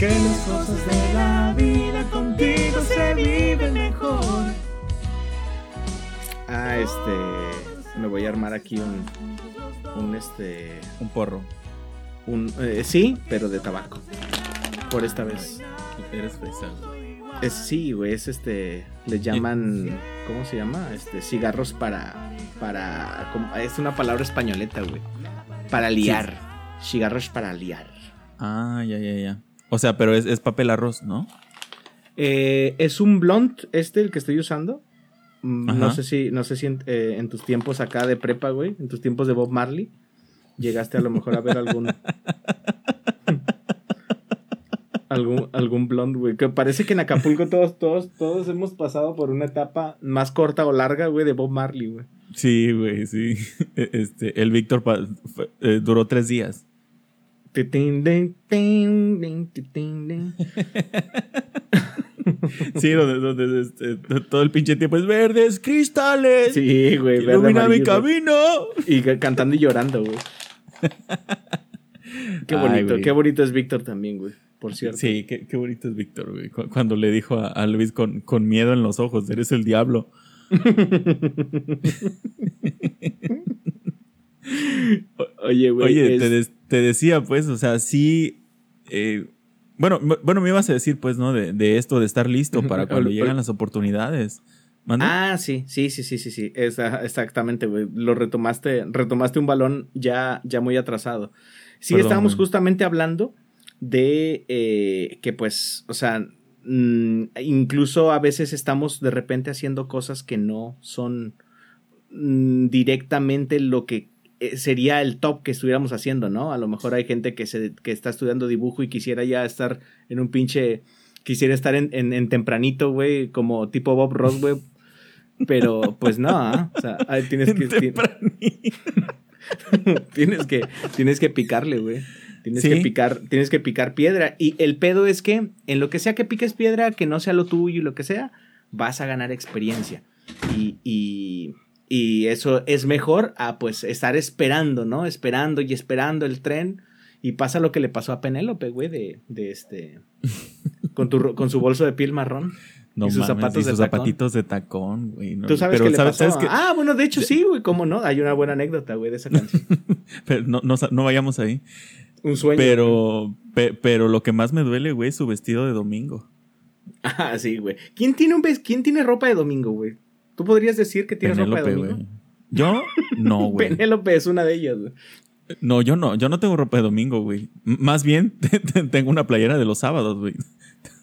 Que las cosas de la vida contigo se viven mejor. Ah, este. Me voy a armar aquí un. Un este. Un porro. Un. eh, sí, pero de tabaco. Por esta vez. Eres fresa, güey. Es, sí, güey, es este. Le llaman. ¿Cómo se llama? Este. Cigarros para. Para. como- es una palabra españoleta, güey. Para liar. Cigarros para liar. Ah, ya, ya, ya. O sea, pero es, es papel arroz, ¿no? Eh, es un blunt este el que estoy usando. Mm, No sé si, no sé si en, eh, en tus tiempos acá de prepa, güey, en tus tiempos de Bob Marley, llegaste a lo mejor a ver algún algún algún blunt, güey. Que parece que en Acapulco todos, todos, todos hemos pasado por una etapa más corta o larga, güey, de Bob Marley, güey. Sí, güey, sí. Este, el Víctor eh, duró tres días. Sí, donde, donde este, todo el pinche tiempo es verdes, cristales. Sí, güey. ilumina mi camino. Y ca- cantando y llorando, güey. Qué bonito, qué bonito es Víctor también, güey. Por cierto. Sí, qué, qué bonito es Víctor, güey. Cu- Cuando le dijo a, a Luis con, con miedo en los ojos, eres el diablo. Oye, güey. Oye, es- te, decía, pues, o sea, sí. eh, bueno, bueno, me ibas a decir, pues, ¿no? De, de esto de estar listo para cuando llegan las oportunidades. ¿Mande? Ah, sí, sí, sí, sí, sí, sí. Esa- exactamente, güey. Lo retomaste, retomaste un balón ya, ya muy atrasado. Sí, Perdón, estábamos güey. justamente hablando de eh, que, pues, o sea, mm, incluso a veces estamos de repente haciendo cosas que no son mm, directamente lo que sería el top que estuviéramos haciendo, ¿no? A lo mejor hay gente que, se, que está estudiando dibujo y quisiera ya estar en un pinche... Quisiera estar en, en, en tempranito, güey, como tipo Bob Ross, güey. Pero, pues no, ¿ah? o sea, ahí tienes que... ti- tienes que tienes que picarle, güey. Tienes Sí. que picar, tienes que picar piedra. Y el pedo es que en lo que sea que piques piedra, que no sea lo tuyo y lo que sea, vas a ganar experiencia. Y, y, y eso es mejor a pues estar esperando, ¿no? Esperando y esperando el tren. Y pasa lo que le pasó a Penélope, güey, de, de este. Con, tu, con su bolso de piel marrón. No y sus mames, zapatos y de sus tacón. zapatitos de tacón, güey. no, ¿Tú sabes pero qué le ¿sabes- pasó? sabes? Ah, bueno, de hecho sí, güey, ¿cómo no? Hay una buena anécdota, güey, de esa canción. Pero no, no, no vayamos ahí. Un sueño. Pero, pe- pero lo que más me duele, güey, es su vestido de domingo. Ah, sí, güey. ¿Quién tiene un ves- ¿Quién tiene ropa de domingo, güey? ¿Tú podrías decir que tienes ropa de domingo? güey. Yo, no, güey. Penélope es una de ellas, güey. No, yo no, yo no tengo ropa de domingo, güey. Más bien tengo una playera de los sábados, güey.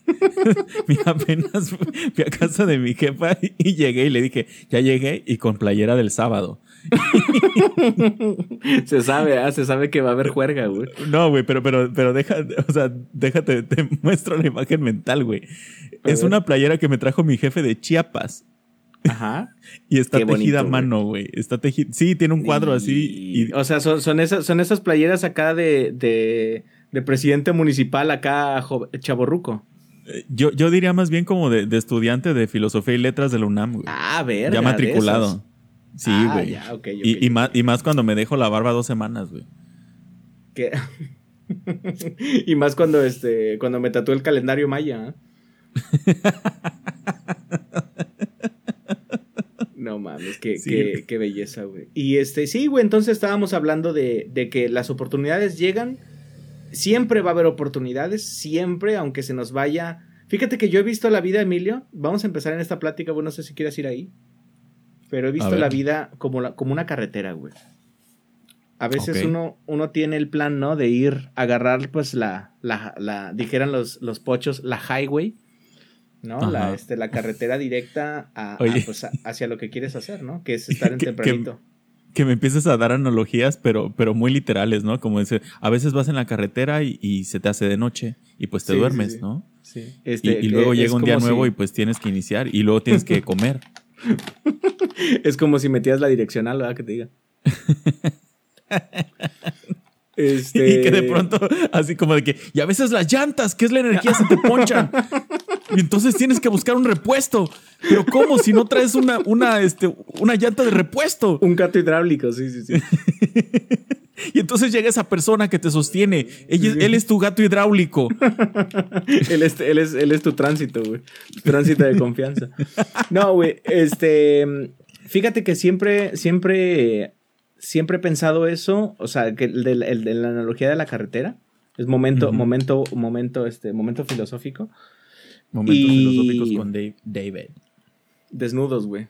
Apenas fui a casa de mi jefa y llegué y le dije, ya llegué y con playera del sábado. Se sabe, ah, se sabe que va a haber juerga, güey. No, güey, pero, pero, pero deja, o sea, déjate, te muestro la imagen mental, güey. Es una playera que me trajo mi jefe de Chiapas. Ajá. Y está Qué tejida bonito, a mano, güey. Está tejida. Sí, tiene un cuadro así. Y, O sea, son, son, esas, son esas playeras acá de, de, de presidente municipal acá, chaborruco. eh, yo, yo diría más bien como de, de estudiante de filosofía y letras de la UNAM, güey. Ah, ver. ya matriculado. Sí, Ah, güey. ya, ok, ok, y, más, y más cuando me dejo la barba dos semanas, güey. y más cuando este cuando me tatué el calendario maya. ¿eh? No mames, qué, Sí. qué, qué belleza, güey. Y este, sí, güey, entonces estábamos hablando de, de que las oportunidades llegan. Siempre va a haber oportunidades, siempre, aunque se nos vaya. Fíjate que yo he visto la vida, Emilio. Vamos a empezar en esta plática, güey. No sé si quieres ir ahí. Pero he visto la vida como, la, como una carretera, güey. A veces uno, uno tiene el plan, ¿no? De ir a agarrar, pues, la, la, la dijeran los, los pochos, la highway, ¿no? La, este, la carretera directa a, a, Oye. pues, a- hacia lo que quieres hacer, ¿no? Que es estar en que- tempranito. Que me empieces a dar analogías, pero, pero muy literales, ¿no? Como dice, a veces vas en la carretera y, y se te hace de noche y pues te Sí, duermes, sí. ¿no? Sí. Y, Este, y luego que llega un día nuevo si- y pues tienes que iniciar y luego tienes que comer. Es como si metías la direccional, ¿verdad? Que te diga. Este... Y que de pronto, así como de que, y a veces las llantas, que es la energía, se te ponchan. Y entonces tienes que buscar un repuesto. Pero ¿cómo? Si no traes una, una, este, una llanta de repuesto. Un gato hidráulico, sí, sí, sí. Y entonces llega esa persona que te sostiene. Ella- Él es tu gato hidráulico. él, es, él, es, él es tu tránsito, güey. Tránsito de confianza. No, güey. Este. Fíjate que siempre, siempre, siempre he pensado eso. O sea, que el de, la- el de la analogía de la carretera. Es momento, momento, momento, este, momento filosófico. Momentos Y- filosóficos con Dave- David. Desnudos, güey.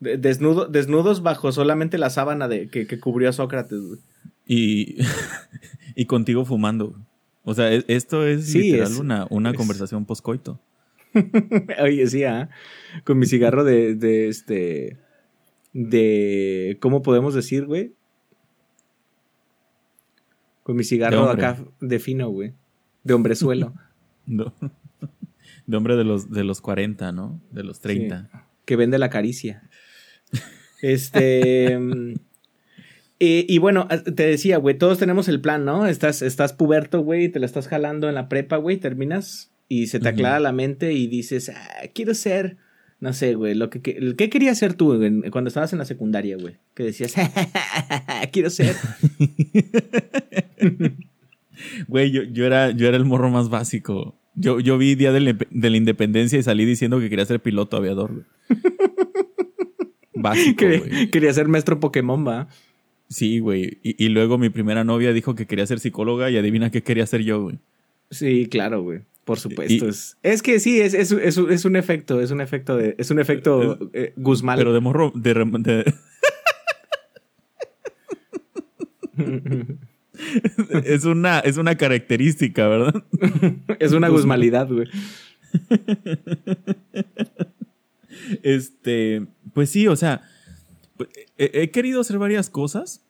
De- desnudo, desnudos bajo solamente la sábana de, que, que cubrió a Sócrates, güey. Y, y contigo fumando. O sea, es- esto es Sí, literal es- una, una es- conversación poscoito. Oye, sí, ah, Con mi cigarro de, de este. De. ¿Cómo podemos decir, güey? Con mi cigarro De acá de fino, güey. De hombrezuelo. No. De hombre de los, de los 40, ¿no? De los 30. que vende la caricia. Este. mm, y, y bueno, te decía, güey, todos tenemos el plan, ¿no? Estás, estás puberto, güey, te la estás jalando en la prepa, güey, terminas y se te aclara la mente y dices, ah, quiero ser, no sé, güey, lo que, que- ¿qué querías ser tú en- cuando estabas en la secundaria, güey? Que decías, quiero ser. Güey, yo, yo, era, yo era el morro más básico. Yo, yo vi Día de la, de la Independencia y salí diciendo que quería ser piloto aviador. güey. Básico, que, güey. quería ser maestro Pokémon, va. Sí, güey. Y, y luego mi primera novia dijo que quería ser psicóloga y adivina qué quería ser yo, güey. Sí, claro, güey. Por supuesto. Y- es, es que sí, es, es, es, un- es un efecto, es un efecto de, es un efecto eh, Guzmán. Pero de morro, de, de- es, una, es una característica, ¿verdad? es una guzmalidad, güey. Este, pues sí, o sea, he, he querido hacer varias cosas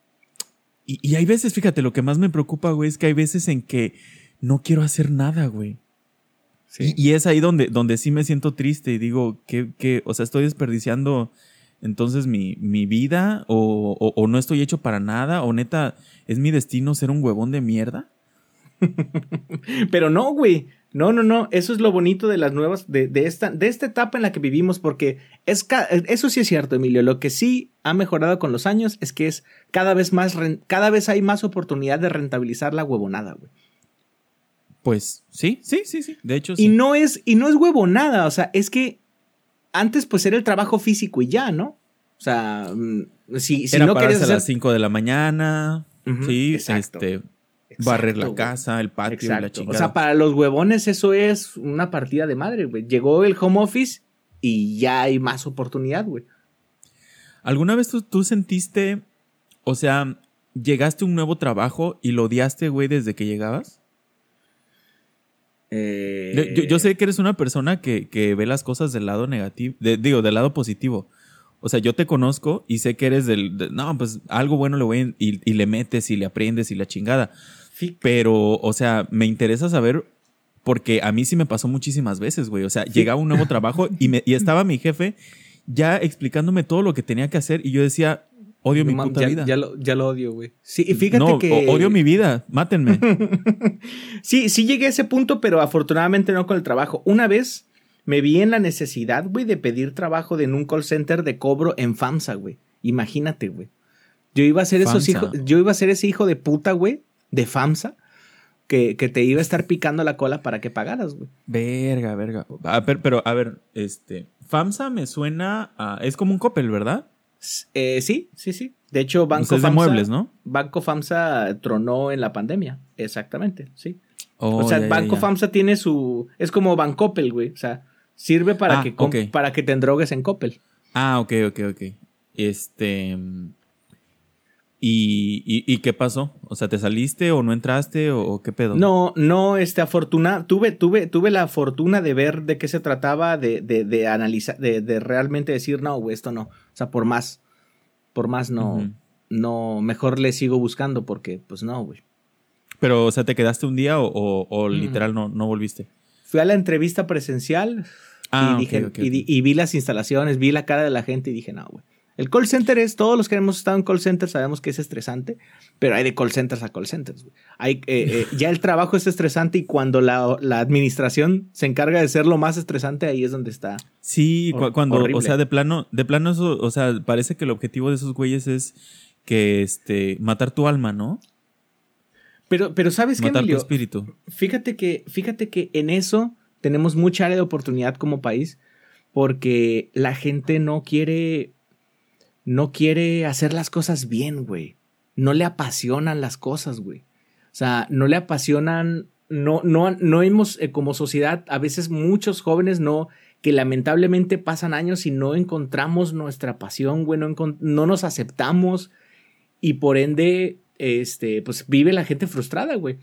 y, y hay veces, fíjate, lo que más me preocupa, güey, es que hay veces en que no quiero hacer nada, güey. Sí. Y, y es ahí donde, donde sí me siento triste y digo, que, que, o sea, estoy desperdiciando entonces mi, mi vida o, o- o no estoy hecho para nada o neta, es mi destino ser un huevón de mierda. Pero no, güey. No, no, no. Eso es lo bonito de las nuevas, de, de esta, de esta etapa en la que vivimos, porque es eso sí es cierto, Emilio. Lo que sí ha mejorado con los años es que es cada vez más, cada vez hay más oportunidad de rentabilizar la huevonada, güey. Pues sí, sí, sí, sí. De hecho, sí. Y no es, y no es huevonada, o sea, es que antes pues era el trabajo físico y ya, ¿no? O sea, mm, si, si Era no pararse a las 5 de la mañana. Sí, exacto. este, Exacto, barrer la casa, el patio, la Exacto. O chingada. sea, para los huevones eso es una partida de madre, güey. Llegó el home office y ya hay más oportunidad, güey. ¿Alguna vez tú, tú sentiste, o sea, llegaste a un nuevo trabajo y lo odiaste, güey, desde que llegabas? Eh, Yo- sé que eres una persona que, que ve las cosas del lado negativo, de- digo, del lado positivo. O sea, yo te conozco y sé que eres del, de- no, pues algo bueno le voy a- y, y le metes y le aprendes y la chingada. fi- Pero, o sea, me interesa saber porque a mí sí me pasó muchísimas veces, güey. O sea, llegaba un nuevo trabajo y, me, y estaba mi jefe ya explicándome todo lo que tenía que hacer y yo decía, odio no mi puta ya, vida. ya lo, ya lo odio, güey. Sí, y fíjate no, que... odio mi vida, mátenme. Sí, sí llegué a ese punto, pero afortunadamente no con el trabajo. Una vez me vi en la necesidad, güey, de pedir trabajo en un call center de cobro en FAMSA, güey. Imagínate, güey. Yo iba a ser esos hijos, yo iba a ser ese hijo de puta, güey, de FAMSA, que, que te iba a estar picando la cola para que pagaras, güey. verga, verga. A ver, pero, a ver, este, FAMSA me suena a, es como un Coppel, ¿verdad? Eh, sí, sí, sí. De hecho, Banco O sea, es de FAMSA. muebles, ¿no? Banco FAMSA tronó en la pandemia. Exactamente, sí. Oh, o sea, Banco. FAMSA tiene su. Es como Bancopel, güey. O sea, sirve para, Ah, que, para que te endrogues en Coppel. Ah, ok, ok, ok. Este. ¿Y, y, y qué pasó? O sea, ¿te saliste o no entraste o, o qué pedo? No, no, este, afortuna, tuve, tuve, tuve la fortuna de ver de qué se trataba, de, de, de analizar, de, de realmente decir, no, güey, esto no. O sea, por más, por más no, no, mejor le sigo buscando porque, pues no, güey. Pero, o sea, ¿te quedaste un día o, o- o literal no, no volviste? Fui a la entrevista presencial Ah, y, ok, dije, y, y vi las instalaciones, vi la cara de la gente y dije, no, güey. El call center es, todos los que hemos estado en call center sabemos que es estresante, pero hay de call centers a call centers. Hay, eh, eh, ya el trabajo es estresante y cuando la, la administración se encarga de ser lo más estresante, ahí es donde está. Sí, cu- cuando, horrible. o sea, de plano, de plano eso, o sea, parece que el objetivo de esos güeyes es que este, matar tu alma, ¿no? Pero, pero ¿sabes qué, Matar tu Emilio? espíritu. Fíjate que, fíjate que en eso tenemos mucha área de oportunidad como país, porque la gente no quiere, no quiere hacer las cosas bien, güey. No le apasionan las cosas, güey. O sea, no le apasionan, no, no, no hemos, eh, como sociedad, a veces muchos jóvenes no, que lamentablemente pasan años y no encontramos nuestra pasión, güey, no, no nos aceptamos y por ende, este, pues vive la gente frustrada, güey.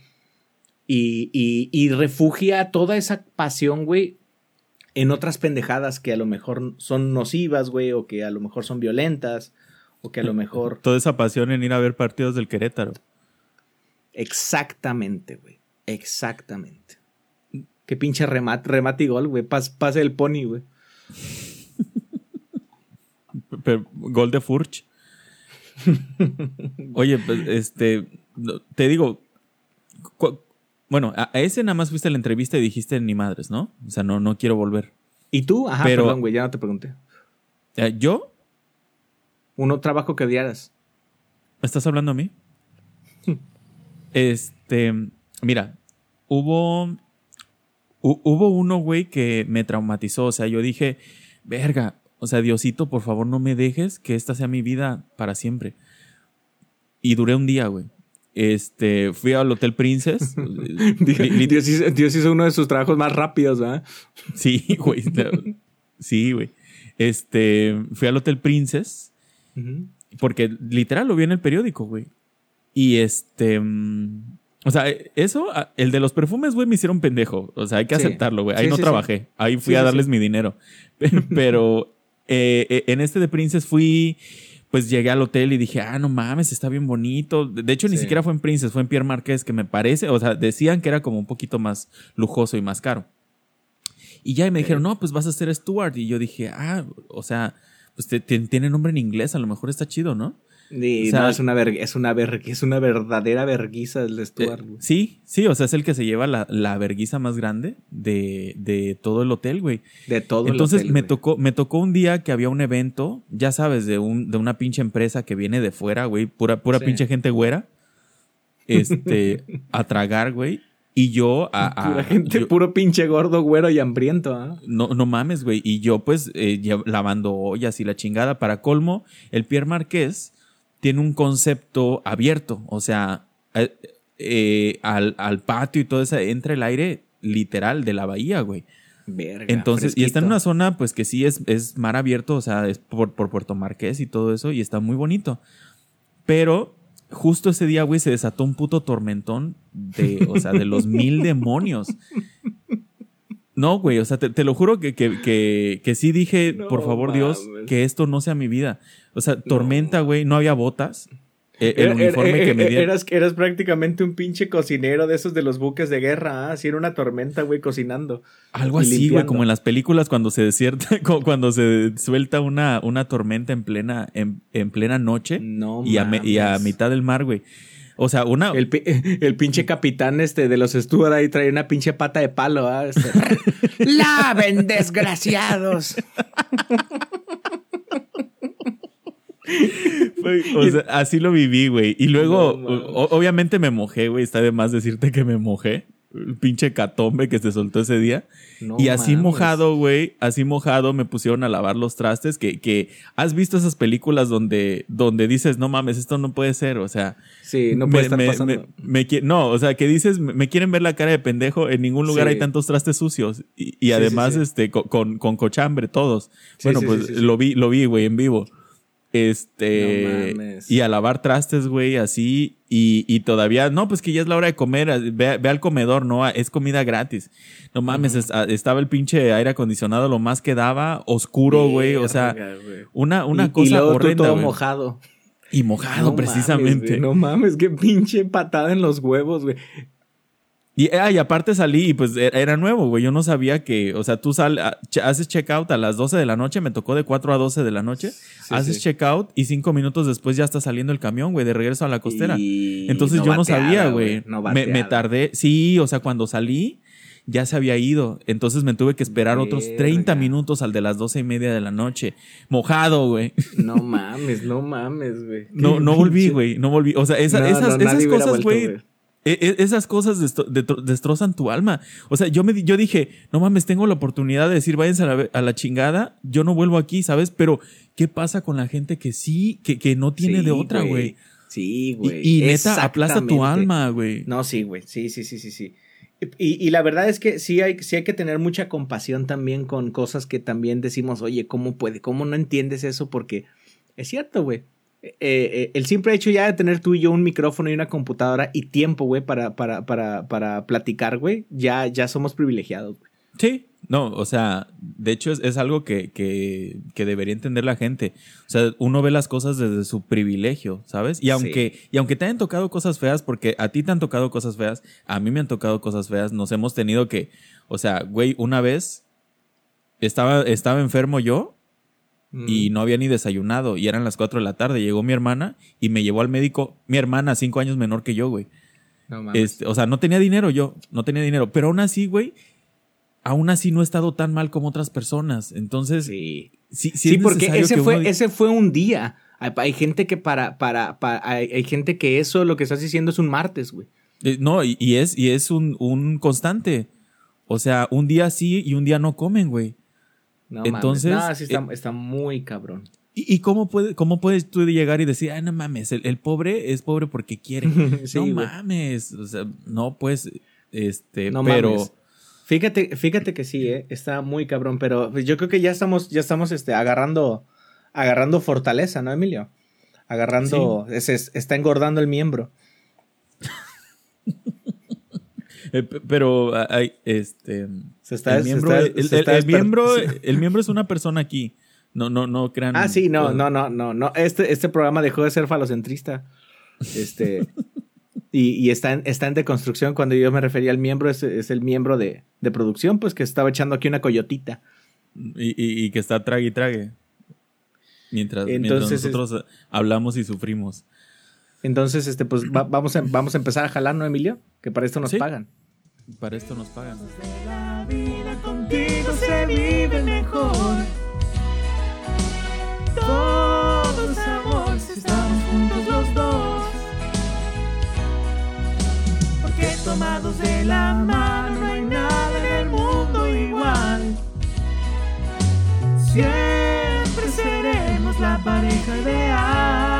Y, y, y refugia toda esa pasión, güey, en otras pendejadas que a lo mejor son nocivas, güey, o que a lo mejor son violentas, o que a lo mejor... Toda esa pasión en ir a ver partidos del Querétaro. Exactamente, güey. Exactamente. Qué pinche remate, remate y gol, güey. Pas- pase el pony, güey. Gol de Furch. Oye, pues, este, te digo, bueno, a, a ese nada más fuiste a la entrevista y dijiste ni madres, ¿no? O sea, no, no quiero volver. ¿Y tú? Ajá, Pero- perdón, güey, ya no te pregunté. Eh, ¿Yo? Uno trabajo que odiaras. ¿Me estás hablando a mí? Este, mira, hubo, hu- hubo uno, güey, que me traumatizó. O sea, yo dije, verga, o sea, Diosito, por favor, no me dejes que esta sea mi vida para siempre. Y duré un día, güey. Este, fui al Hotel Princess. Dios, hizo, Dios hizo uno de sus trabajos más rápidos, ¿verdad? sí, güey. Sí, güey. Este, fui al Hotel Princess. Porque literal lo vi en el periódico, güey. Y este. mm, o sea, eso, el de los perfumes, güey, me hicieron pendejo. O sea, hay que Sí. aceptarlo, güey. Ahí Sí, no sí, trabajé. Ahí fui a darles mi dinero. Pero eh, eh, en este de Princess fui. Pues llegué al hotel y dije, ah, no mames, está bien bonito. De hecho, ni siquiera fue en Princess, fue en Pierre Marqués, que me parece, o sea, decían que era como un poquito más lujoso y más caro. Y ya y me dijeron, no, pues vas a ser Steward. Y yo dije, ah, o sea, pues te- te- tiene nombre en inglés, a lo mejor está chido, ¿no? Y O sea, no, es una, es, una es una verdadera verguiza el de Stuart, Eh, sí, sí, o sea, es el que se lleva la, la verguiza más grande de, de todo el hotel, güey. De todo el Entonces hotel, me güey. tocó, me tocó un día que había un evento, ya sabes, de un, de una pinche empresa que viene de fuera, güey, pura, pura Sí. pinche gente güera. Este, a tragar, güey. Y yo a, a- Pura gente, yo- puro pinche gordo, güero y hambriento, ¿ah? no, no mames, güey. Y yo, pues, eh, lavando ollas y la chingada. Para colmo, el Pierre Marqués tiene un concepto abierto. O sea, eh, eh, al, al patio y todo eso entra el aire literal de la bahía, güey. Verga, Entonces, y está en fresquito. una zona, pues, que sí es, es mar abierto. O sea, es por, por Puerto Marqués y todo eso. Y está muy bonito. Pero justo ese día, güey, se desató un puto tormentón de, o sea, de los mil demonios. No, güey, o sea, te, te lo juro que, que, que, que sí dije, No por favor, Dios, que esto no sea mi vida. O sea, tormenta, güey, no había botas. Eh, El, Era- era- uniforme que me era- dieron. Eras, eras prácticamente un pinche cocinero de esos de los buques de guerra, ¿ah? Así era una tormenta, güey, cocinando. Algo así, güey, como en las películas cuando se desierta, cu- cuando se suelta una, una tormenta en plena, en, en plena noche No y, a, me- y a mitad del mar, güey. O sea, una. El, pi- el pinche capitán este de los Stuart ahí trae una pinche pata de palo, ¿ah? Este, ¡Laven, desgraciados! Güey, o sea, así lo viví, güey. Y luego, No, obviamente me mojé, güey. Está de más decirte que me mojé. El pinche catombe que se soltó ese día. No y así mames. mojado, güey, así mojado me pusieron a lavar los trastes. Que, que has visto esas películas donde, donde dices, no mames, esto no puede ser. O sea, Sí, no me- puede estar me- pasando. me- no, o sea, que dices, me, quieren ver la cara de pendejo. En ningún lugar Sí. hay tantos trastes sucios. Y, y Sí, además, sí, este, co- con, con cochambre, todos. Bueno, pues lo vi, lo vi, güey, en vivo. Este. No mames. y a lavar trastes, güey, así. Y, y todavía, no, pues que ya es la hora de comer. Ve, ve al comedor, no, es comida gratis. No mames, es- estaba el pinche aire acondicionado lo más que daba, oscuro, güey. O sea, una, una Y- y cosa tú todo güey. mojado. Y mojado, No precisamente. no mames, qué pinche patada en los huevos, güey. Y, ah, y aparte salí y pues era, era nuevo, güey. Yo no sabía que, o sea, tú sal, ah, haces checkout a las 12 de la noche, me tocó de 4 a 12 de la noche. haces sí. checkout y cinco minutos después ya está saliendo el camión, güey, de regreso a la costera. Y Entonces yo no sabía, güey. No me, me tardé. Sí, o sea, cuando salí ya se había ido. Entonces me tuve que esperar otros 30 Verga. minutos al de las doce y media de la noche. Mojado, güey. No mames, no mames, güey. No, no volví, güey. No volví. O sea, esa- No, esas, esas cosas, güey. E- e- Esas cosas destro- destrozan tu alma. O sea, yo me yo dije, no mames, tengo la oportunidad de decir, váyanse a la, a la chingada, yo no vuelvo aquí, ¿sabes? Pero, ¿qué pasa con la gente que sí, que, que no tiene Sí, de otra, güey? Sí, Y, güey. y neta, aplasta tu alma, güey. No, sí, güey. Sí, sí, sí, sí, sí. Y, y la verdad es que sí hay, sí hay que tener mucha compasión también con cosas que también decimos, oye, ¿cómo puede? ¿Cómo no entiendes eso? Porque es cierto, güey. Eh, eh, el simple hecho ya de tener tú y yo un micrófono y una computadora y tiempo, güey, para, para, para, para platicar, güey, ya, ya somos privilegiados, güey. Sí, no, o sea, de hecho es, es algo que, que, que debería entender la gente. O sea, uno ve las cosas desde su privilegio, ¿sabes? Y aunque, y aunque te hayan tocado cosas feas, porque a ti te han tocado cosas feas, a mí me han tocado cosas feas, nos hemos tenido que, o sea, güey, una vez estaba, estaba enfermo yo y no había ni desayunado y eran las 4 de la tarde, llegó mi hermana y me llevó al médico, mi hermana, cinco años menor que yo, güey. No mames. Este, o sea, no tenía dinero yo, no tenía dinero, pero aún así, güey, aún así no he estado tan mal como otras personas. Entonces, sí, sí. sí, Sí, es porque ese fue, uno- ese fue un día. Hay, hay gente que para, para, para- hay, hay gente que eso, lo que estás diciendo es un martes, güey. Eh, no, y, y es, y es un, un constante. O sea, un día sí y un día no comen, güey. No Entonces, mames. No, sí está, eh, está muy cabrón. ¿Y, y cómo, puede, cómo puedes tú llegar y decir, ay, no mames, el, el pobre es pobre porque quiere? Sí, no mames. O sea, no, pues, este, No pero. mames. Fíjate, fíjate que sí, eh, está muy cabrón, pero pues, yo creo que ya estamos, ya estamos este, agarrando, agarrando fortaleza, ¿no, Emilio? Agarrando, está engordando el miembro. eh, pero, ah, hay, este. Se está, el se miembro, está- el- se el- está el desper- miembro, sí. el miembro es una persona aquí. No, no, no crean. Ah, sí, no, no, no, no, no. Este, este programa dejó de ser falocentrista. Este. y, y está, en, está en deconstrucción. Cuando yo me refería al miembro, es, es el miembro de, de producción, pues que estaba echando aquí una coyotita. Y, y- y que está trague y trague. Mientras, Entonces, mientras nosotros hablamos y sufrimos. Entonces, este, pues va- vamos, a, vamos a empezar a jalar, ¿no, Emilio? Que para esto nos Sí. pagan. Para esto nos pagan. La vida contigo se vive mejor. Todo es amor si estamos juntos los dos. Porque tomados de la mano no hay nada en el mundo igual. Siempre seremos la pareja ideal.